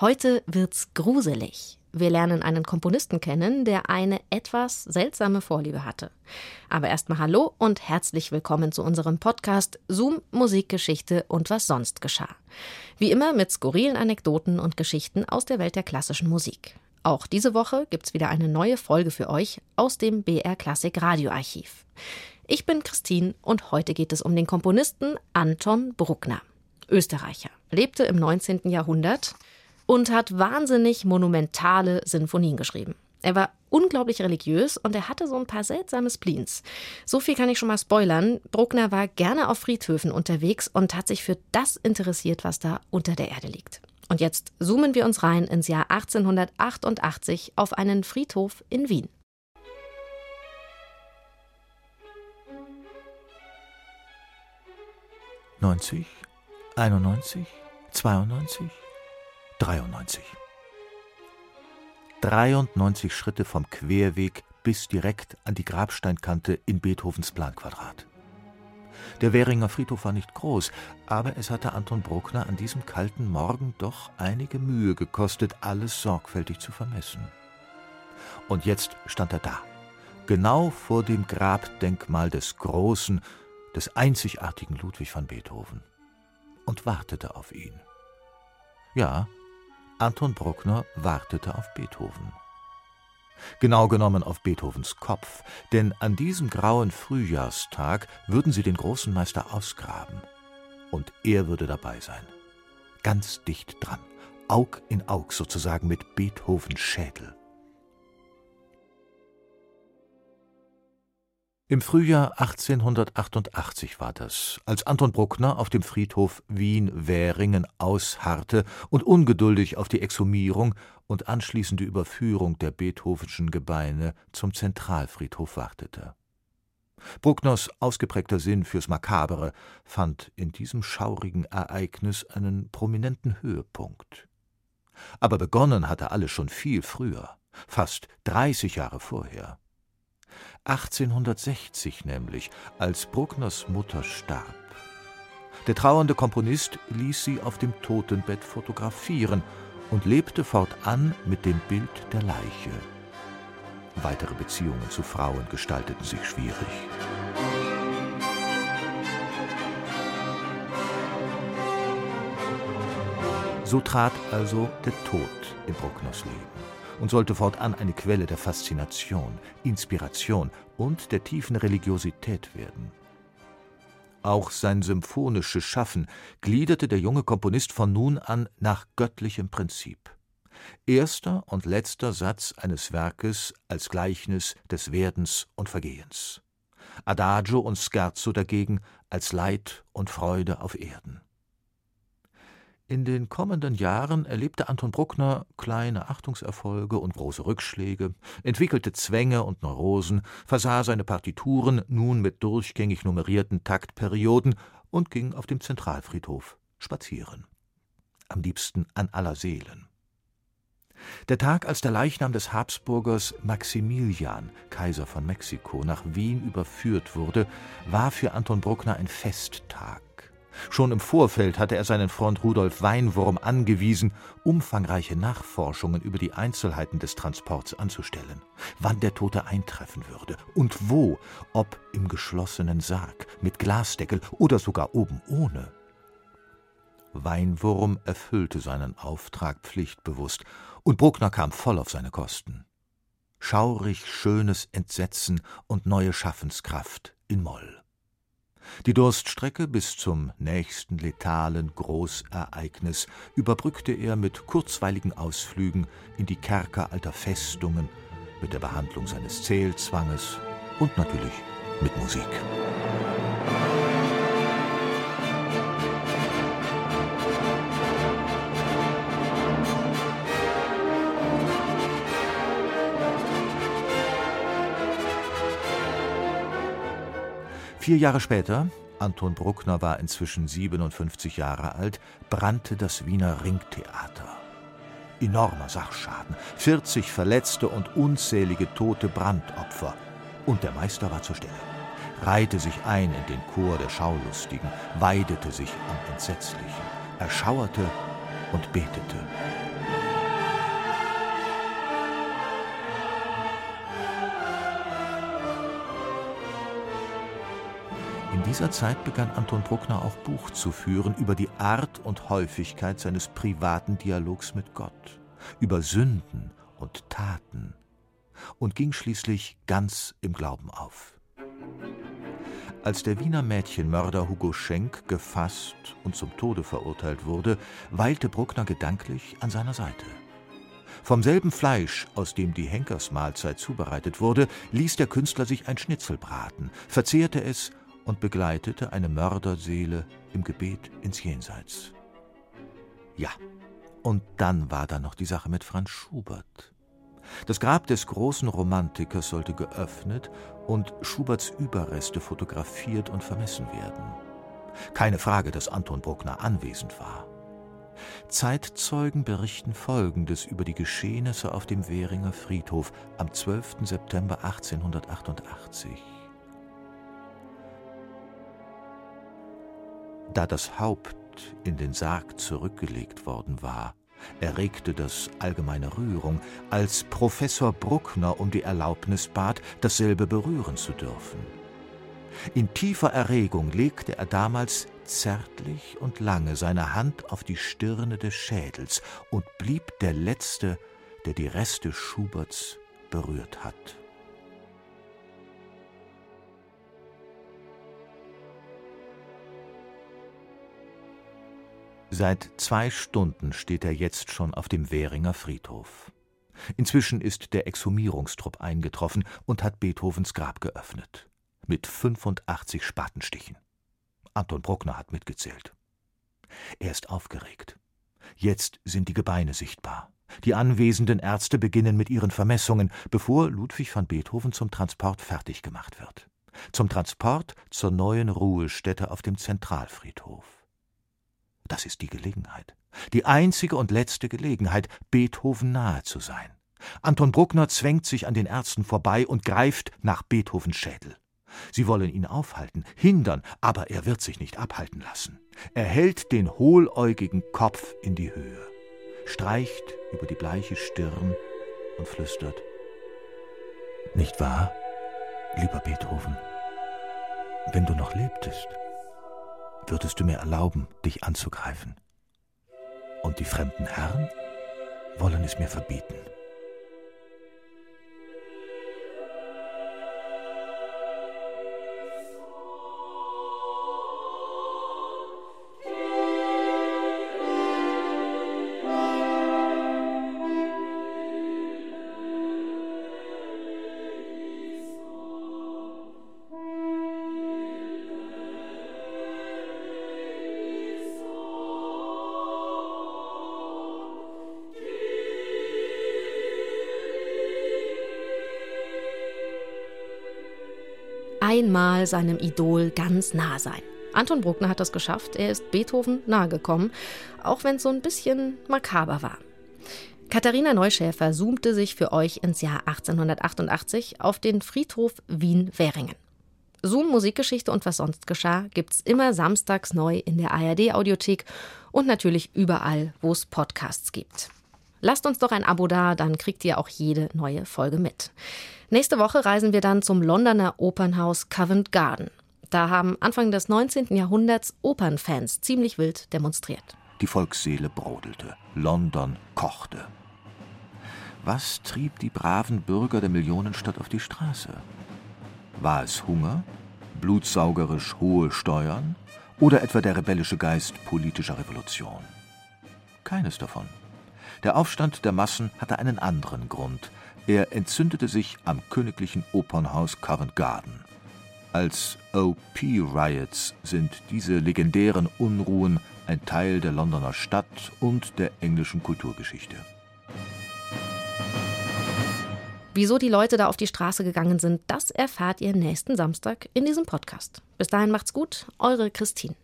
Heute wird's gruselig. Wir lernen einen Komponisten kennen, der eine etwas seltsame Vorliebe hatte. Aber erstmal hallo und herzlich willkommen zu unserem Podcast Zoom Musikgeschichte und was sonst geschah. Wie immer mit skurrilen Anekdoten und Geschichten aus der Welt der klassischen Musik. Auch diese Woche gibt's wieder eine neue Folge für euch aus dem BR Klassik Radioarchiv. Ich bin Christine und heute geht es um den Komponisten Anton Bruckner. Österreicher, lebte im 19. Jahrhundert und hat wahnsinnig monumentale Sinfonien geschrieben. Er war unglaublich religiös und er hatte so ein paar seltsame Spleens. So viel kann ich schon mal spoilern. Bruckner war gerne auf Friedhöfen unterwegs und hat sich für das interessiert, was da unter der Erde liegt. Und jetzt zoomen wir uns rein ins Jahr 1888 auf einen Friedhof in Wien. Neunzig, einundneunzig, zweiundneunzig, dreiundneunzig. 93 Schritte vom Querweg bis direkt an die Grabsteinkante in Beethovens Planquadrat. Der Währinger Friedhof war nicht groß, aber es hatte Anton Bruckner an diesem kalten Morgen doch einige Mühe gekostet, alles sorgfältig zu vermessen. Und jetzt stand er da, genau vor dem Grabdenkmal des großen, des einzigartigen Ludwig van Beethoven, und wartete auf ihn. Ja, Anton Bruckner wartete auf Beethoven genau genommen auf Beethovens Kopf, denn an diesem grauen Frühjahrstag würden sie den großen Meister ausgraben. Und er würde dabei sein. Ganz dicht dran, Aug in Aug sozusagen mit Beethovens Schädel. Im Frühjahr 1888 war das, als Anton Bruckner auf dem Friedhof Wien-Währingen ausharrte und ungeduldig auf die Exhumierung und anschließende Überführung der Beethovenschen Gebeine zum Zentralfriedhof wartete. Bruckners ausgeprägter Sinn fürs Makabere fand in diesem schaurigen Ereignis einen prominenten Höhepunkt. Aber begonnen hatte alles schon viel früher, fast dreißig Jahre vorher. 1860 nämlich, als Bruckners Mutter starb. Der trauernde Komponist ließ sie auf dem Totenbett fotografieren und lebte fortan mit dem Bild der Leiche. Weitere Beziehungen zu Frauen gestalteten sich schwierig. So trat also der Tod in Bruckners Leben und sollte fortan eine Quelle der Faszination, Inspiration und der tiefen Religiosität werden. Auch sein symphonisches Schaffen gliederte der junge Komponist von nun an nach göttlichem Prinzip. Erster und letzter Satz eines Werkes als Gleichnis des Werdens und Vergehens. Adagio und Scherzo dagegen als Leid und Freude auf Erden. In den kommenden Jahren erlebte Anton Bruckner kleine Achtungserfolge und große Rückschläge, entwickelte Zwänge und Neurosen, versah seine Partituren nun mit durchgängig nummerierten Taktperioden und ging auf dem Zentralfriedhof spazieren. Am liebsten an aller Seelen. Der Tag, als der Leichnam des Habsburgers Maximilian, Kaiser von Mexiko, nach Wien überführt wurde, war für Anton Bruckner ein Festtag. Schon im Vorfeld hatte er seinen Freund Rudolf Weinwurm angewiesen, umfangreiche Nachforschungen über die Einzelheiten des Transports anzustellen, wann der Tote eintreffen würde und wo, ob im geschlossenen Sarg, mit Glasdeckel oder sogar oben ohne. Weinwurm erfüllte seinen Auftrag pflichtbewusst, und Bruckner kam voll auf seine Kosten. Schaurig schönes Entsetzen und neue Schaffenskraft in Moll. Die Durststrecke bis zum nächsten letalen Großereignis überbrückte er mit kurzweiligen Ausflügen in die Kerker alter Festungen, mit der Behandlung seines Zählzwanges und natürlich mit Musik. Vier Jahre später, Anton Bruckner war inzwischen 57 Jahre alt, brannte das Wiener Ringtheater. Enormer Sachschaden, 40 Verletzte und unzählige tote Brandopfer. Und der Meister war zur Stelle, reihte sich ein in den Chor der Schaulustigen, weidete sich am Entsetzlichen, erschauerte und betete. Dieser Zeit begann Anton Bruckner auch Buch zu führen über die Art und Häufigkeit seines privaten Dialogs mit Gott, über Sünden und Taten und ging schließlich ganz im Glauben auf. Als der Wiener Mädchenmörder Hugo Schenk gefasst und zum Tode verurteilt wurde, weilte Bruckner gedanklich an seiner Seite. Vom selben Fleisch, aus dem die Henkersmahlzeit zubereitet wurde, ließ der Künstler sich ein Schnitzel braten, verzehrte es und begleitete eine Mörderseele im Gebet ins Jenseits. Ja, und dann war da noch die Sache mit Franz Schubert. Das Grab des großen Romantikers sollte geöffnet und Schuberts Überreste fotografiert und vermessen werden. Keine Frage, dass Anton Bruckner anwesend war. Zeitzeugen berichten Folgendes über die Geschehnisse auf dem Währinger Friedhof am 12. September 1888. Da das Haupt in den Sarg zurückgelegt worden war, erregte das allgemeine Rührung, als Professor Bruckner um die Erlaubnis bat, dasselbe berühren zu dürfen. In tiefer Erregung legte er damals zärtlich und lange seine Hand auf die Stirne des Schädels und blieb der Letzte, der die Reste Schuberts berührt hat. Seit zwei Stunden steht er jetzt schon auf dem Währinger Friedhof. Inzwischen ist der Exhumierungstrupp eingetroffen und hat Beethovens Grab geöffnet. Mit 85 Spatenstichen. Anton Bruckner hat mitgezählt. Er ist aufgeregt. Jetzt sind die Gebeine sichtbar. Die anwesenden Ärzte beginnen mit ihren Vermessungen, bevor Ludwig van Beethoven zum Transport fertig gemacht wird. Zum Transport zur neuen Ruhestätte auf dem Zentralfriedhof. Das ist die Gelegenheit. Die einzige und letzte Gelegenheit, Beethoven nahe zu sein. Anton Bruckner zwängt sich an den Ärzten vorbei und greift nach Beethovens Schädel. Sie wollen ihn aufhalten, hindern, aber er wird sich nicht abhalten lassen. Er hält den hohläugigen Kopf in die Höhe, streicht über die bleiche Stirn und flüstert Nicht wahr, lieber Beethoven, wenn du noch lebtest, würdest du mir erlauben, dich anzugreifen. Und die fremden Herren wollen es mir verbieten. Einmal seinem Idol ganz nah sein. Anton Bruckner hat das geschafft. Er ist Beethoven nahegekommen, auch wenn es so ein bisschen makaber war. Katharina Neuschäfer zoomte sich für euch ins Jahr 1888 auf den Friedhof Wien-Währingen. Zoom Musikgeschichte und was sonst geschah gibt's immer samstags neu in der ARD Audiothek und natürlich überall, wo es Podcasts gibt. Lasst uns doch ein Abo da, dann kriegt ihr auch jede neue Folge mit. Nächste Woche reisen wir dann zum Londoner Opernhaus Covent Garden. Da haben Anfang des 19. Jahrhunderts Opernfans ziemlich wild demonstriert. Die Volksseele brodelte, London kochte. Was trieb die braven Bürger der Millionenstadt auf die Straße? War es Hunger, blutsaugerisch hohe Steuern oder etwa der rebellische Geist politischer Revolution? Keines davon. Der Aufstand der Massen hatte einen anderen Grund. Er entzündete sich am königlichen Opernhaus Covent Garden. Als OP-Riots sind diese legendären Unruhen ein Teil der Londoner Stadt und der englischen Kulturgeschichte. Wieso die Leute da auf die Straße gegangen sind, das erfahrt ihr nächsten Samstag in diesem Podcast. Bis dahin macht's gut, eure Christine.